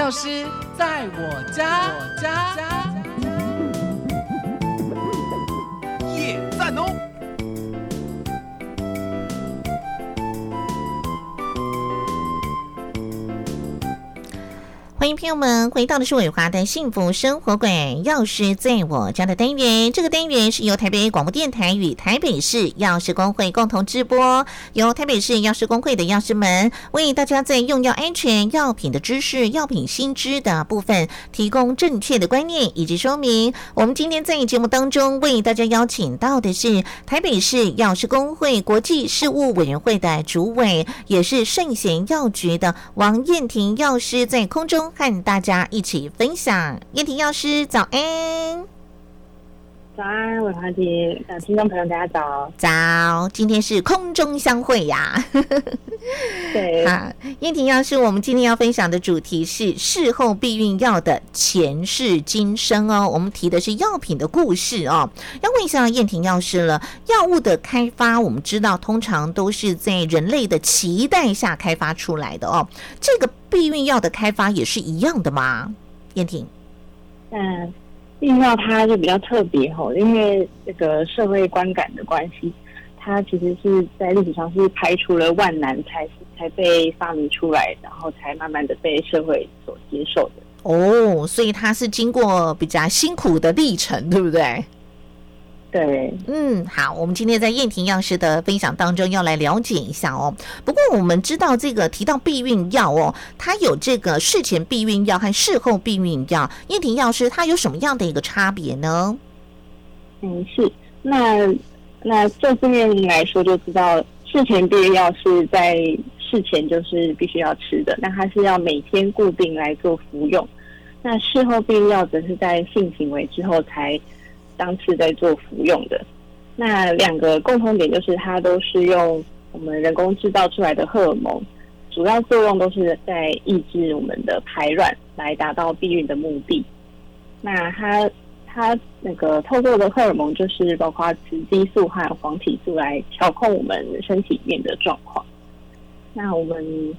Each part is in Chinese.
药师在我家，我家耶欢迎朋友们回到的是伟华的幸福生活馆，药师在我家的单元。这个单元是由台北广播电台与台北市药师工会共同直播，由台北市药师工会的药师们为大家在用药安全、药品的知识、药品新知的部分提供正确的观念以及说明。我们今天在节目当中为大家邀请到的是台北市药师工会国际事务委员会的主委，也是圣贤药局的王燕婷药师，在空中。和大家一起分享，叶婷药师早安，早安，伟华姐，呃，听众朋友大家早，早，今天是空中相会呀，对，好，燕婷药师，我们今天要分享的主题是事后避孕药的前世今生哦，我们提的是药品的故事哦，要问一下燕婷药师了，药物的开发，我们知道通常都是在人类的期待下开发出来的哦，这个。避孕药的开发也是一样的吗？燕婷，嗯，避孕药它就比较特别哈，因为这个社会观感的关系，它其实是在历史上是排除了万难才才被发明出来，然后才慢慢的被社会所接受的。哦，所以它是经过比较辛苦的历程，对不对？对，嗯，好，我们今天在燕婷药师的分享当中要来了解一下哦。不过我们知道这个提到避孕药哦，它有这个事前避孕药和事后避孕药。燕婷药师它有什么样的一个差别呢？嗯，是，那那这方面来说就知道，事前避孕药是在事前就是必须要吃的，那它是要每天固定来做服用。那事后避孕药则是在性行为之后才。当次在做服用的那两个共同点就是，它都是用我们人工制造出来的荷尔蒙，主要作用都是在抑制我们的排卵，来达到避孕的目的。那它它那个透过的荷尔蒙就是包括雌激素和黄体素来调控我们身体里面的状况。那我们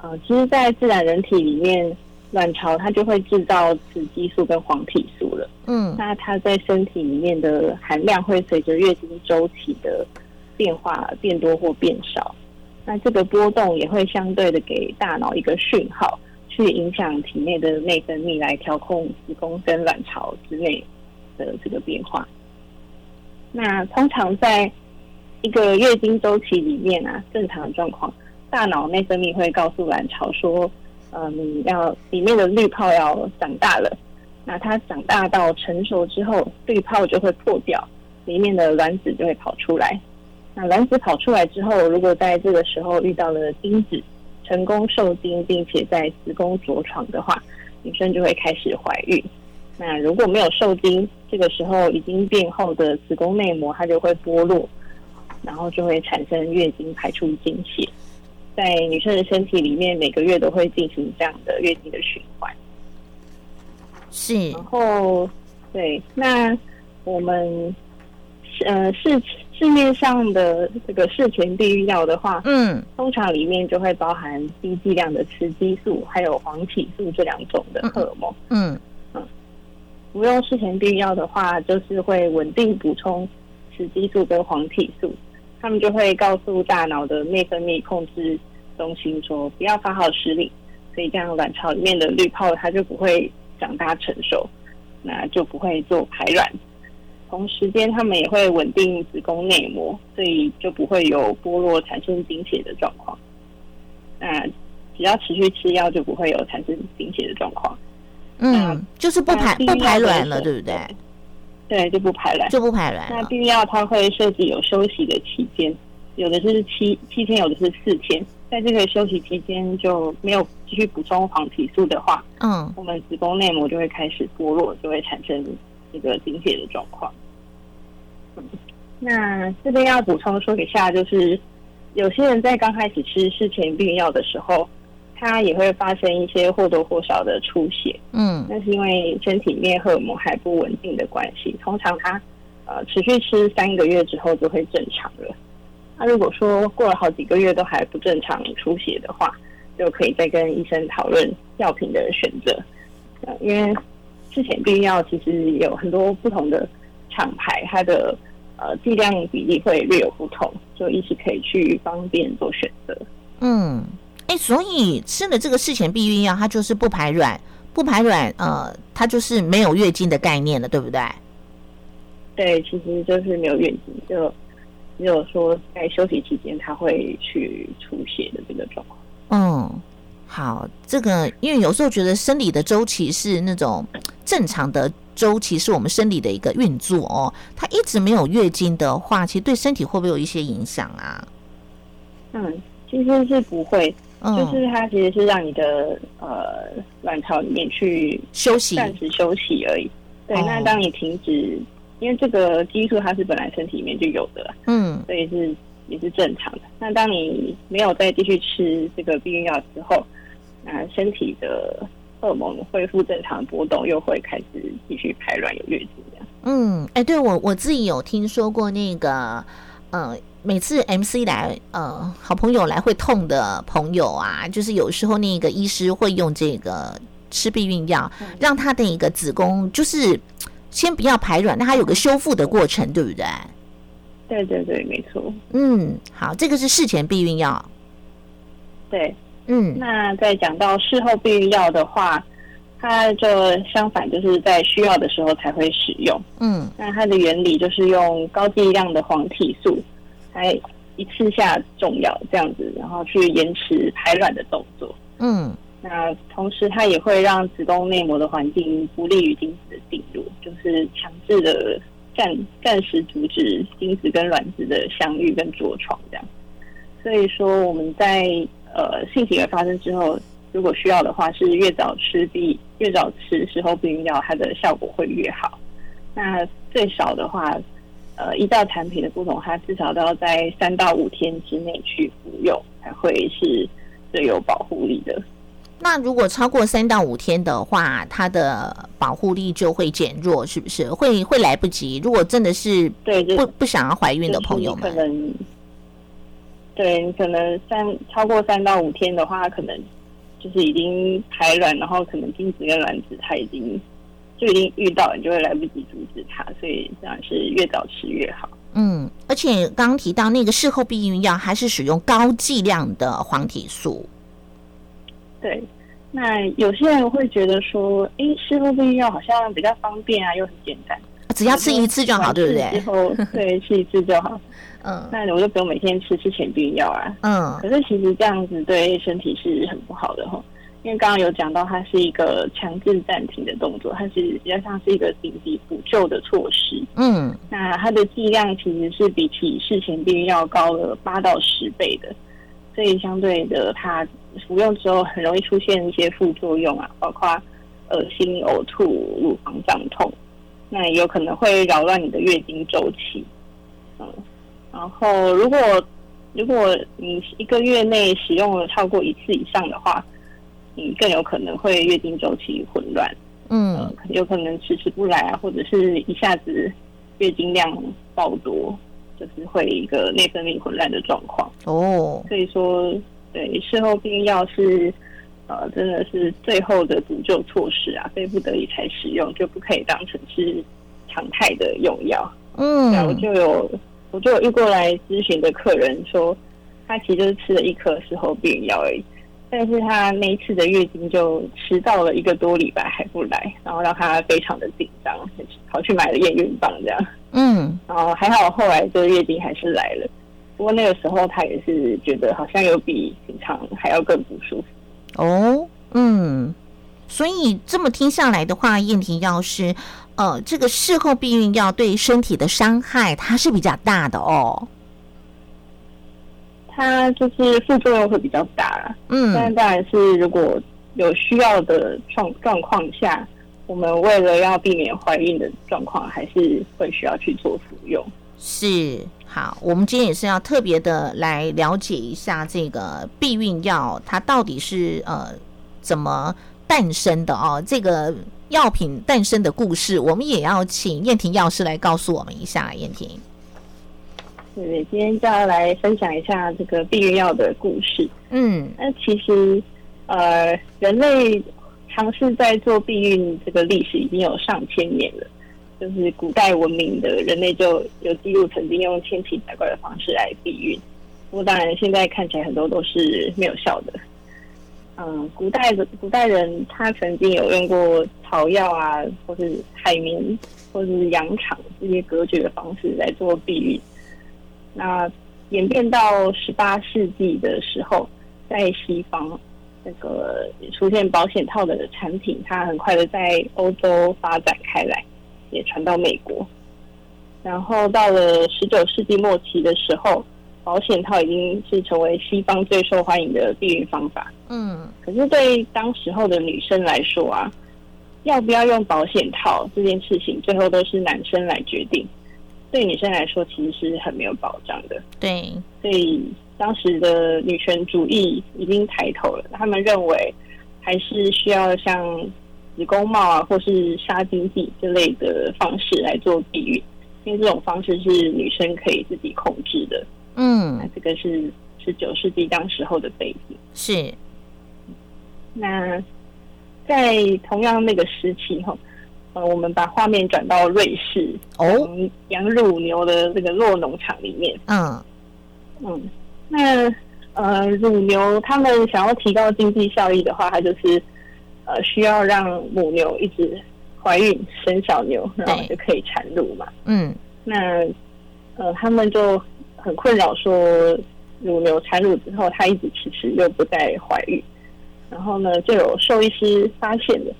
呃，其实，在自然人体里面。卵巢它就会制造雌激素跟黄体素了，嗯，那它在身体里面的含量会随着月经周期的变化变多或变少，那这个波动也会相对的给大脑一个讯号，去影响体内的内分泌来调控子宫跟卵巢之内的这个变化。那通常在一个月经周期里面啊，正常的状况，大脑内分泌会告诉卵巢说。嗯，要里面的滤泡要长大了，那它长大到成熟之后，滤泡就会破掉，里面的卵子就会跑出来。那卵子跑出来之后，如果在这个时候遇到了精子，成功受精，并且在子宫着床的话，女生就会开始怀孕。那如果没有受精，这个时候已经变厚的子宫内膜它就会剥落，然后就会产生月经，排出经血。在女生的身体里面，每个月都会进行这样的月经的循环。是，然后对，那我们呃市市面上的这个事前避孕药的话，嗯，通常里面就会包含低剂量的雌激素，还有黄体素这两种的荷尔蒙。嗯嗯，服用事前避孕药的话，就是会稳定补充雌激素跟黄体素，他们就会告诉大脑的内分泌控制。中心说不要发号施令，所以这样卵巢里面的滤泡它就不会长大成熟，那就不会做排卵。同时间，他们也会稳定子宫内膜，所以就不会有剥落产生经血的状况。那只要持续吃药，就不会有产生经血的状况。嗯，就是不排不排卵了，对不对？对，就不排卵，就不排卵。那避孕药它会设计有休息的期间，有的是七七天，有的是四天。在这个休息期间就没有继续补充黄体素的话，嗯，我们子宫内膜就会开始剥落，就会产生这个经血的状况。那这边要补充说一下，就是有些人在刚开始吃事前避孕药的时候，他也会发生一些或多或少的出血，嗯，那是因为身体里面荷尔蒙还不稳定的关系。通常他呃持续吃三个月之后就会正常了。那如果说过了好几个月都还不正常出血的话，就可以再跟医生讨论药品的选择。呃，因为事前避孕药其实有很多不同的厂牌，它的呃剂量比例会略有不同，就医师可以去方便做选择。嗯，哎，所以吃了这个事前避孕药，它就是不排卵，不排卵，呃，它就是没有月经的概念了，对不对？对，其实就是没有月经，就只有说在休息期间，他会去出血的这个状况。嗯，好，这个因为有时候觉得生理的周期是那种正常的周期，是我们生理的一个运作哦。它一直没有月经的话，其实对身体会不会有一些影响啊？嗯，其实是不会，嗯，就是它其实是让你的呃卵巢里面去休息，暂时休息而已。对，哦那当你停止，因为这个激素它是本来身体里面就有的，嗯所以是也是正常的。那当你没有再继续吃这个避孕药之后，那身体的荷尔蒙恢复正常波动，又会开始继续排卵有月经这样。嗯，哎，对我我自己有听说过那个，呃，每次 MC 来，呃，好朋友来会痛的朋友啊，就是有时候那个医师会用这个吃避孕药，让他的一个子宫就是先不要排卵，那它有个修复的过程，对不对？对对对，没错。嗯，好，这个是事前避孕药。对，嗯那在讲到事后避孕药的话，它就相反，就是在需要的时候才会使用。嗯那它的原理就是用高剂量的黄体素，来一次下重药这样子，然后去延迟排卵的动作。嗯那同时，它也会让子宫内膜的环境不利于精子的进入，就是强制的暂暂时阻止精子跟卵子的相遇跟着床这样。所以说，我们在呃性行为发生之后，如果需要的话，是越早吃避越早吃事后避孕药，它的效果会越好。那最少的话，呃，依照产品的不同，它至少都要在三到五天之内去服用，才会是最有保护力的。那如果超过三到五天的话，它的保护力就会减弱，是不是？会会来不及。如果真的是不不想要怀孕的朋友们，可能，对你可能三超过三到五天的话，可能就是已经排卵，然后可能精子跟卵子它已经就已经遇到，你就会来不及阻止它，所以当然是越早吃越好。嗯，而且刚刚提到那个事后避孕药，还是使用高剂量的黄体素。对，那有些人会觉得说，诶，事后避孕药好像比较方便啊，又很简单，只要吃一次就好，对不对之对？后对吃一次就好，嗯那我就不用每天吃之前避孕药啊。嗯可是其实这样子对身体是很不好的哈，因为刚刚有讲到它是一个强制暂停的动作，它是比较像是一个紧急补救的措施。嗯那它的剂量其实是比起事前避孕药高了八到十倍的，所以相对的，它服用之后很容易出现一些副作用啊，包括恶心、呕吐、乳房胀痛，那也有可能会扰乱你的月经周期。嗯，然后如果如果你一个月内使用了超过一次以上的话，你更有可能会月经周期混乱。呃嗯，有可能迟迟不来啊，或者是一下子月经量爆多，就是会一个内分泌混乱的状况。哦，所以说，对事后避孕药是呃真的是最后的补救措施啊，非不得已才使用，就不可以当成是常态的用药。对啊，我嗯就有我就有遇过来咨询的客人说，他其实就是吃了一颗事后避孕药而已。但是他那一次的月经就迟到了一个多礼拜还不来，然后让他非常的紧张，跑去买了验孕棒这样，嗯。然后还好后来这个月经还是来了，不过那个时候他也是觉得好像有比平常还要更不舒服。哦嗯，所以这么听下来的话，燕婷药师，呃，这个事后避孕药对身体的伤害，它是比较大的哦。它就是副作用会比较大。嗯，但嗯当然是如果有需要的状状况下，我们为了要避免怀孕的状况，还是会需要去做服用。是好，我们今天也是要特别的来了解一下这个避孕药，它到底是呃怎么诞生的哦？这个药品诞生的故事，我们也要请燕婷药师来告诉我们一下。燕婷，对对，今天就要来分享一下这个避孕药的故事。嗯那其实，呃，人类尝试在做避孕这个历史已经有上千年了。就是古代文明的人类就有记录曾经用千奇百怪的方式来避孕，不过当然现在看起来很多都是没有效的。嗯，古代的古代人他曾经有用过草药啊，或是海绵，或是羊肠这些隔绝的方式来做避孕。那演变到十八世纪的时候，在西方那个出现保险套的产品，它很快的在欧洲发展开来，也传到美国。然后到了十九世纪末期的时候，保险套已经是成为西方最受欢迎的避孕方法。嗯可是对当时候的女生来说啊，要不要用保险套这件事情，最后都是男生来决定。对女生来说，其实是很没有保障的。对，所以当时的女权主义已经抬头了，他们认为还是需要像子宫帽啊，或是杀精剂这类的方式来做避孕，因为这种方式是女生可以自己控制的。那嗯这个是十九世纪当时候的背景。是，那在同样那个时期哈，呃，我们把画面转到瑞士，哦，嗯养乳牛的这个酪农场里面。嗯嗯，那呃，乳牛他们想要提高经济效益的话，它就是呃需要让母牛一直怀孕生小牛，然后就可以产乳嘛。嗯那呃，他们就很困扰，说乳牛产乳之后，它一直迟迟又不再怀孕。然后呢，就有兽医师发现了，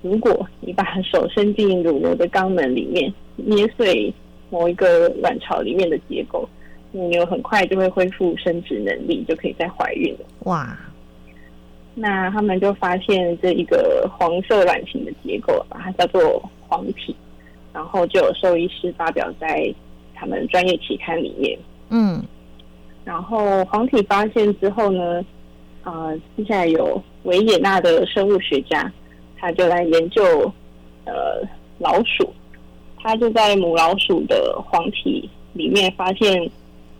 如果你把手伸进乳牛的肛门里面，捏碎某一个卵巢里面的结构，母牛很快就会恢复生殖能力，就可以再怀孕了。哇，那他们就发现这一个黄色卵形的结构，把它叫做黄体，然后就有兽医师发表在他们专业期刊里面。嗯然后黄体发现之后呢，呃，接下来有维也纳的生物学家，他就来研究呃老鼠，他就在母老鼠的黄体里面发现，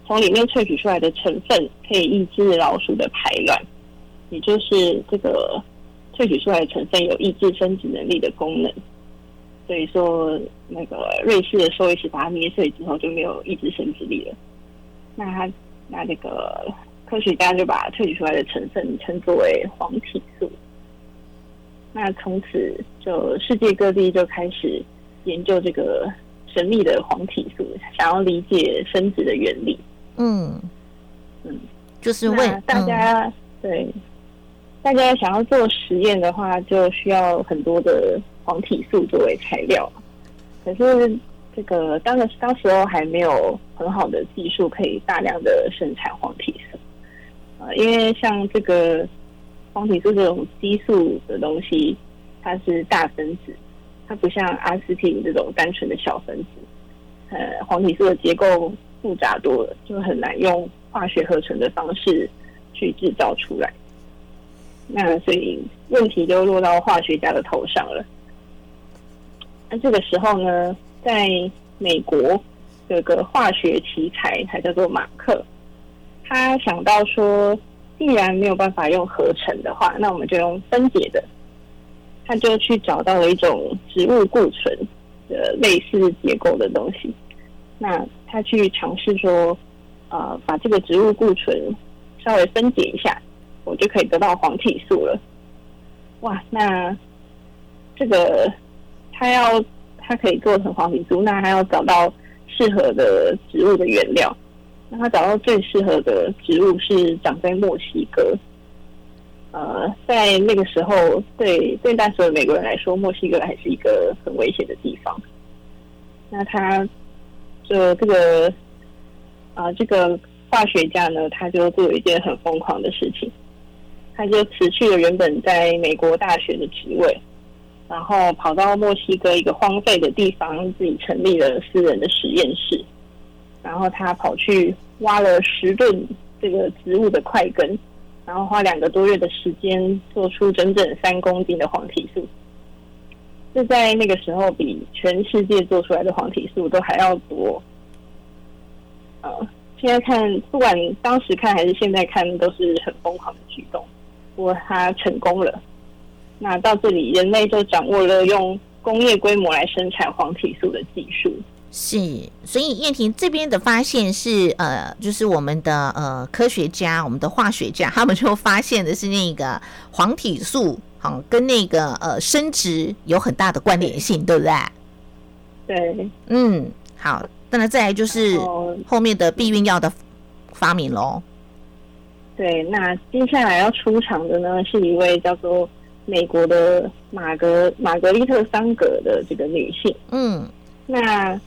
从里面萃取出来的成分可以抑制老鼠的排卵，也就是这个萃取出来的成分有抑制生殖能力的功能。所以说，那个瑞士的兽医师把它捏碎之后就没有抑制生殖力了。那他那这个科学家就把萃取出来的成分称作为黄体素。那从此就世界各地就开始研究这个神秘的黄体素，想要理解生殖的原理。嗯嗯，就是为大家、对大家想要做实验的话，就需要很多的黄体素作为材料。可是这个当个当时候还没有很好的技术可以大量的生产黄体素。呃，因为像这个黄体素这种激素的东西，它是大分子，它不像阿司匹林这种单纯的小分子。呃，黄体素的结构复杂多了，就很难用化学合成的方式去制造出来。那所以问题就落到化学家的头上了。那这个时候呢，在美国有个化学奇才，他叫做马克，他想到说，既然没有办法用合成的话，那我们就用分解的。他就去找到了一种植物固醇的类似结构的东西。那他去尝试说，呃，把这个植物固醇稍微分解一下，我就可以得到黄体素了。哇，那这个他要他可以做成黄体素，那他要找到适合的植物的原料。那他找到最适合的植物是长在墨西哥。呃，在那个时候，对对那时候美国人来说，墨西哥还是一个很危险的地方。那他就这个啊、这个化学家呢，他就做一件很疯狂的事情，他就辞去了原本在美国大学的职位，然后跑到墨西哥一个荒废的地方，自己成立了私人的实验室，然后他跑去挖了十吨这个植物的块根，然后花两个多月的时间做出整整三公斤的黄体素。就在那个时候比全世界做出来的黄体素都还要多。呃，现在看不管当时看还是现在看，都是很疯狂的举动。不过它成功了，那到这里人类就掌握了用工业规模来生产黄体素的技术。是，所以燕婷这边的发现是，呃，就是我们的呃科学家，我们的化学家，他们就发现的是那个黄体素，好跟那个呃生殖有很大的关联性，对不对？对，嗯，好，那再来就是后面的避孕药的发明喽。对，那接下来要出场的呢，是一位叫做美国的玛格玛格丽特桑格的这个女性。嗯，那。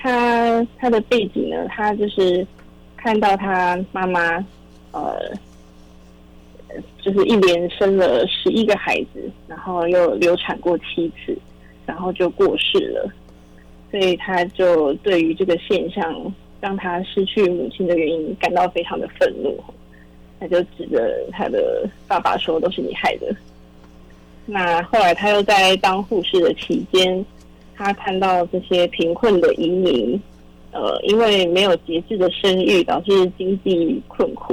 她她的背景呢？她就是看到她妈妈，呃，就是一连生了十一个孩子，然后又流产过七次，然后就过世了。所以他就对于这个现象让他失去母亲的原因感到非常的愤怒，他就指着他的爸爸说：“都是你害的。”那后来他又在当护士的期间。他看到这些贫困的移民，呃，因为没有节制的生育，导致经济困苦，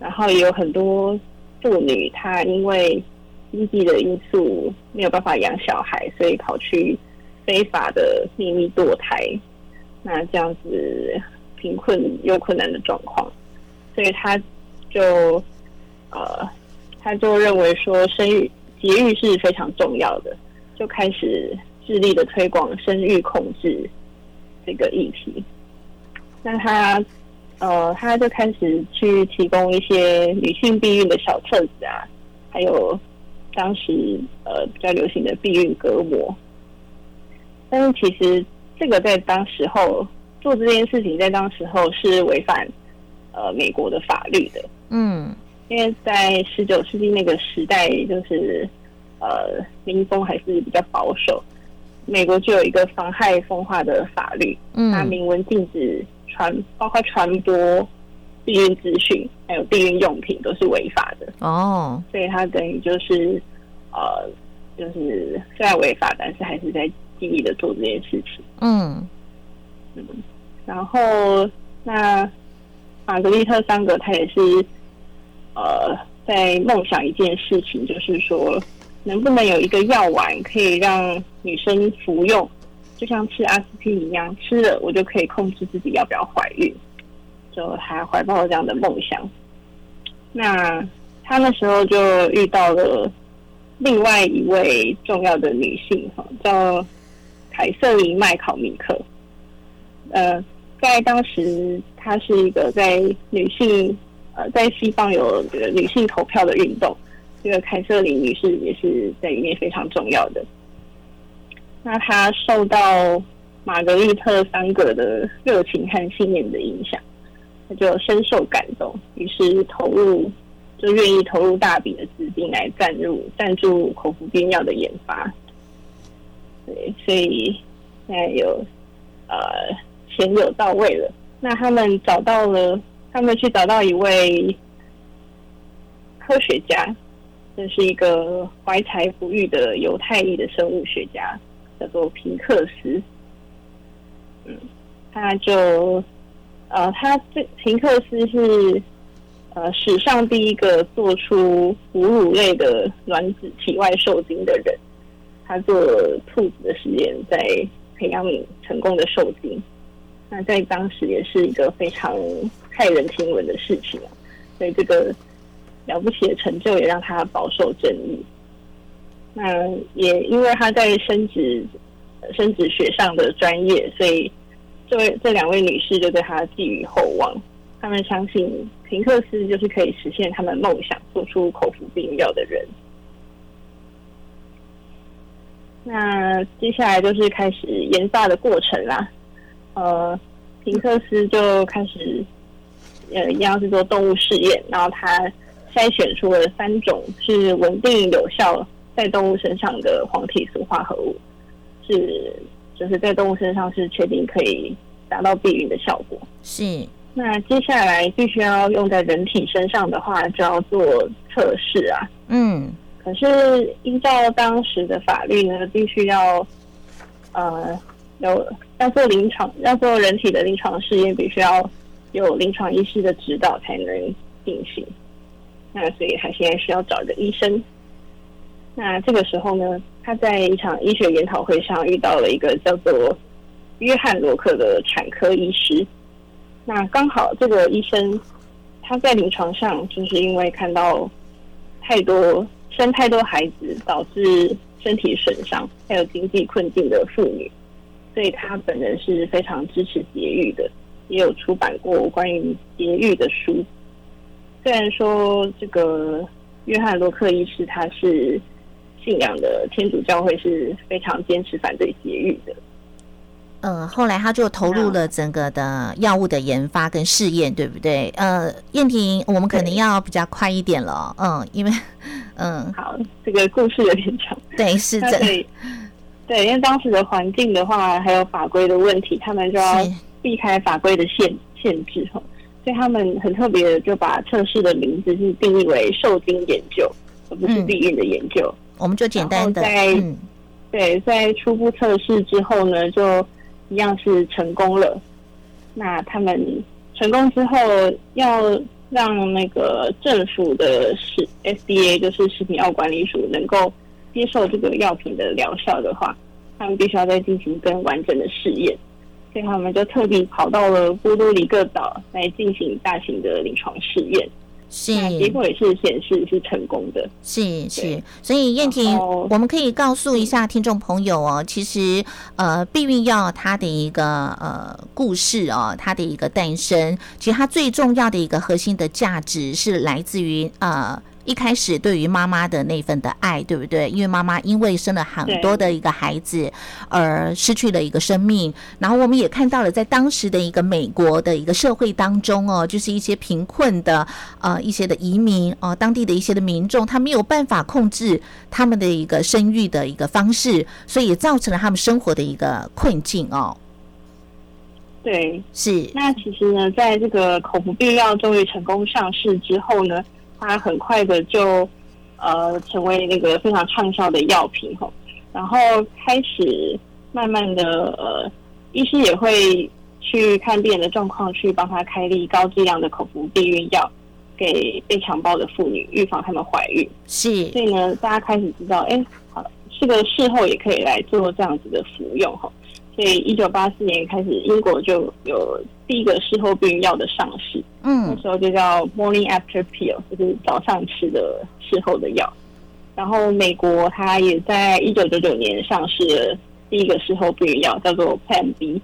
然后也有很多妇女，她因为经济的因素没有办法养小孩，所以跑去非法的秘密堕胎，那这样子贫困又困难的状况，所以他就呃，他就认为说生育节育是非常重要的，就开始。致力的推广生育控制这个议题，那他呃，他就开始去提供一些女性避孕的小册子啊，还有当时呃比较流行的避孕隔膜。但是其实这个在当时候做这件事情，在当时候是违反呃美国的法律的。嗯，因为在十九世纪那个时代，就是呃民风还是比较保守。美国就有一个妨害风化的法律，它明文禁止传，包括传播避孕资讯，还有避孕用品都是违法的。哦，所以它等于就是呃，就是虽然违法，但是还是在尽力的做这件事情。嗯嗯，然后那玛格丽特桑格他也是呃在梦想一件事情，就是说。能不能有一个药丸可以让女生服用，就像吃阿司匹林一样，吃了我就可以控制自己要不要怀孕？就还怀抱这样的梦想。那他那时候就遇到了另外一位重要的女性，哈，叫凯瑟琳麦考米克。呃，在当时，她是一个在女性呃在西方有这个女性投票的运动。这个凯瑟琳女士也是在里面非常重要的。那他受到玛格丽特桑格的热情和信念的影响，他就深受感动，于是投入就愿意投入大笔的资金来赞助赞助口服避孕药的研发。对，所以现在有呃钱有到位了。那他们找到了，他们去找到一位科学家。这是一个怀才不遇的犹太裔的生物学家，叫做平克斯。嗯，他就呃，他这平克斯是呃史上第一个做出哺乳类的卵子体外受精的人。他做兔子的实验，在培养皿成功的受精。那在当时也是一个非常骇人听闻的事情啊。所以这个。了不起的成就也让他饱受争议。那也因为他在生殖生殖学上的专业，所以这位这两位女士就对他寄予厚望。他们相信平克斯就是可以实现他们梦想、做出口服避孕药的人。那接下来就是开始研发的过程啦。呃，平克斯就开始呃一样是做动物试验，然后他。筛选出了三种是稳定有效在动物身上的黄体素化合物，是就是在动物身上是确定可以达到避孕的效果。是，那接下来必须要用在人体身上的话，就要做测试啊。嗯，可是依照当时的法律呢，必须要呃有要做临床要做人体的临床试验，必须要有临床医师的指导才能进行。那所以他现在需要找一个医生。那这个时候呢，他在一场医学研讨会上遇到了一个叫做约翰罗克的产科医师。那刚好这个医生他在临床上就是因为看到太多生太多孩子，导致身体损伤，还有经济困境的妇女，所以他本人是非常支持节育的，也有出版过关于节育的书。虽然说这个约翰罗克医师他是信仰的天主教会是非常坚持反对节育的，呃，后来他就投入了整个的药物的研发跟试验，对不对？呃，燕婷，我们可能要比较快一点了，嗯，因为，嗯，好，这个故事有点长，对，是这，对，因为当时的环境的话，还有法规的问题，他们就要避开法规的限限制哈。所以他们很特别的，就把测试的名字是定义为受精研究，而不是避孕的研究。我们就简单的在对，在初步测试之后呢，就一样是成功了。那他们成功之后，要让那个政府的食 FDA，就是食品药管理署，能够接受这个药品的疗效的话，他们必须要再进行更完整的试验。所以他们就特地跑到了波多黎各岛来进行大型的临床试验，是结果也是显示是成功的，是是。所以燕婷，我们可以告诉一下听众朋友哦，其实呃，避孕药它的一个呃故事哦，它的一个诞生，其实它最重要的一个核心的价值是来自于呃。一开始对于妈妈的那份的爱，对不对？因为妈妈因为生了很多的一个孩子而失去了一个生命，然后我们也看到了在当时的一个美国的一个社会当中哦，就是一些贫困的呃一些的移民哦，当地的一些的民众，他没有办法控制他们的一个生育的一个方式，所以也造成了他们生活的一个困境哦。对，是。那其实呢，在这个口服避孕药终于成功上市之后呢？它很快的就呃成为那个非常畅销的药品哈，然后开始慢慢的呃，医师也会去看病人的状况，去帮他开立高剂量的口服避孕药给被强暴的妇女，预防她们怀孕。是，所以呢，大家开始知道，哎，好，这个事后也可以来做这样子的服用哈。所以，一九八四年开始，英国就有第一个事后避孕药的上市。嗯，那时候就叫 Morning After Pill，就是早上吃的事后的药。然后，美国它也在一九九九年上市了第一个事后避孕药，叫做 Plan B，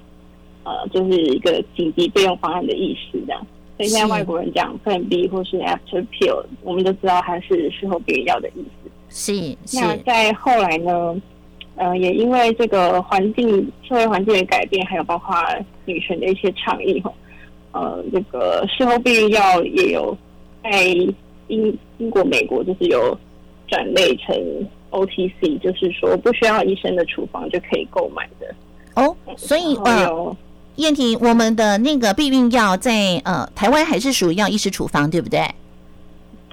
呃，就是一个紧急备用方案的意思这样。所以现在外国人讲 Plan B 或是 After Pill，我们都知道它是事后避孕药的意思。是。那在后来呢？呃，也因为这个环境、社会环境的改变，还有包括女权的一些倡议，哈，呃，这个事后避孕药也有在英、英国、美国，就是有转类成 OTC，就是说不需要医生的处方就可以购买的。哦，所以呃，燕婷，我们的那个避孕药在呃台湾还是属于要医师处方，对不对？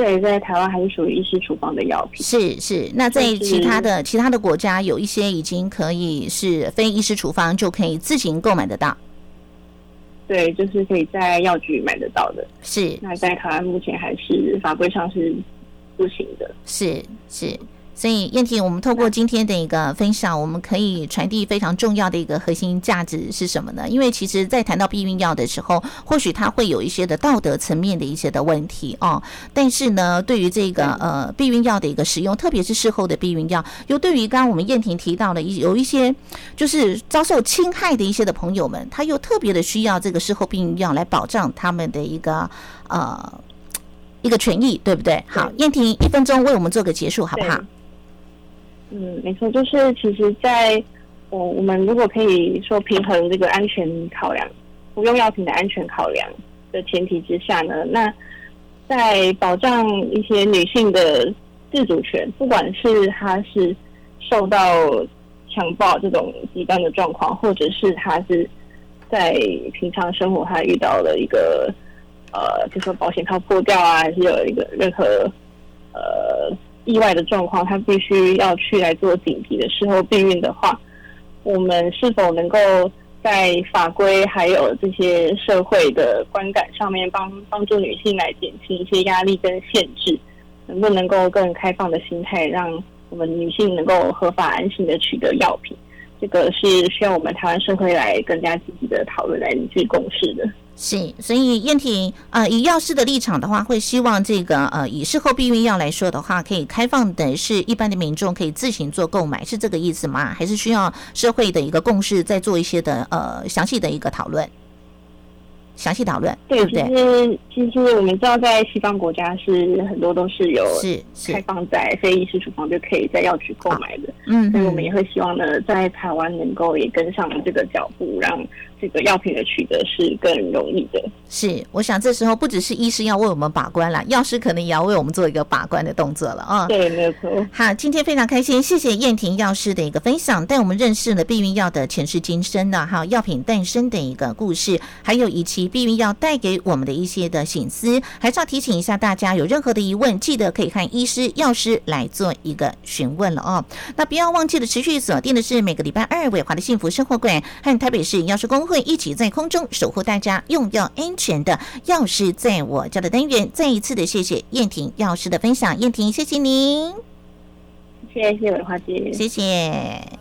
对，在台湾还是属于医师处方的药品。是是，那在其他的其他的国家，有一些已经可以是非医师处方就可以自行购买得到。对，就是可以在药局买得到的。是，那在台湾目前还是法规上是不行的。是是。所以，燕婷，我们透过今天的一个分享，我们可以传递非常重要的一个核心价值是什么呢？因为其实，在谈到避孕药的时候，或许它会有一些的道德层面的一些的问题哦。但是呢，对于这个呃避孕药的一个使用，特别是事后的避孕药，又对于刚刚我们燕婷提到的一有一些就是遭受侵害的一些的朋友们，他又特别的需要这个事后避孕药来保障他们的一个呃一个权益，对不对？好，燕婷一分钟为我们做个结束，好不好？嗯，没错，就是其实，在我我们如果可以说平衡这个安全考量，服用药品的安全考量的前提之下呢，那在保障一些女性的自主权，不管是她是受到强暴这种极端的状况，或者是她是在平常生活她遇到了一个呃，就说保险套破掉啊，还是有一个任何呃。意外的状况，他必须要去来做紧急的事后避孕的话，我们是否能够在法规还有这些社会的观感上面帮帮助女性来减轻一些压力跟限制，能不能够更开放的心态，让我们女性能够合法安心的取得药品？这个是需要我们台湾社会来更加积极的讨论，来凝聚共识的。是，所以燕婷呃，以药师的立场的话，会希望这个呃，以事后避孕药来说的话，可以开放的是一般的民众可以自行做购买，是这个意思吗？还是需要社会的一个共识，再做一些的呃详细的一个讨论？详细讨论，对，不对？其实其实我们知道，在西方国家是很多都是有开放在非医师处方就可以在药局购买的，嗯，所以我们也会希望呢，在台湾能够也跟上这个脚步，让。这个药品的取得是更容易的。是，我想这时候不只是医师要为我们把关了，药师可能也要为我们做一个把关的动作了啊。对，没有错。好，今天非常开心，谢谢燕婷药师的一个分享，带我们认识了避孕药的前世今生的哈，药品诞生的一个故事，还有以及避孕药带给我们的一些的醒思。还是要提醒一下大家，有任何的疑问，记得可以看医师、药师来做一个询问了哦。那不要忘记了持续锁定的是每个礼拜二伟华的幸福生活馆和台北市药师公。会一起在空中守护大家用药安全的药师，在我家的单元，再一次的谢谢燕婷药师的分享，燕婷，谢谢您，谢谢伟华姐，谢谢。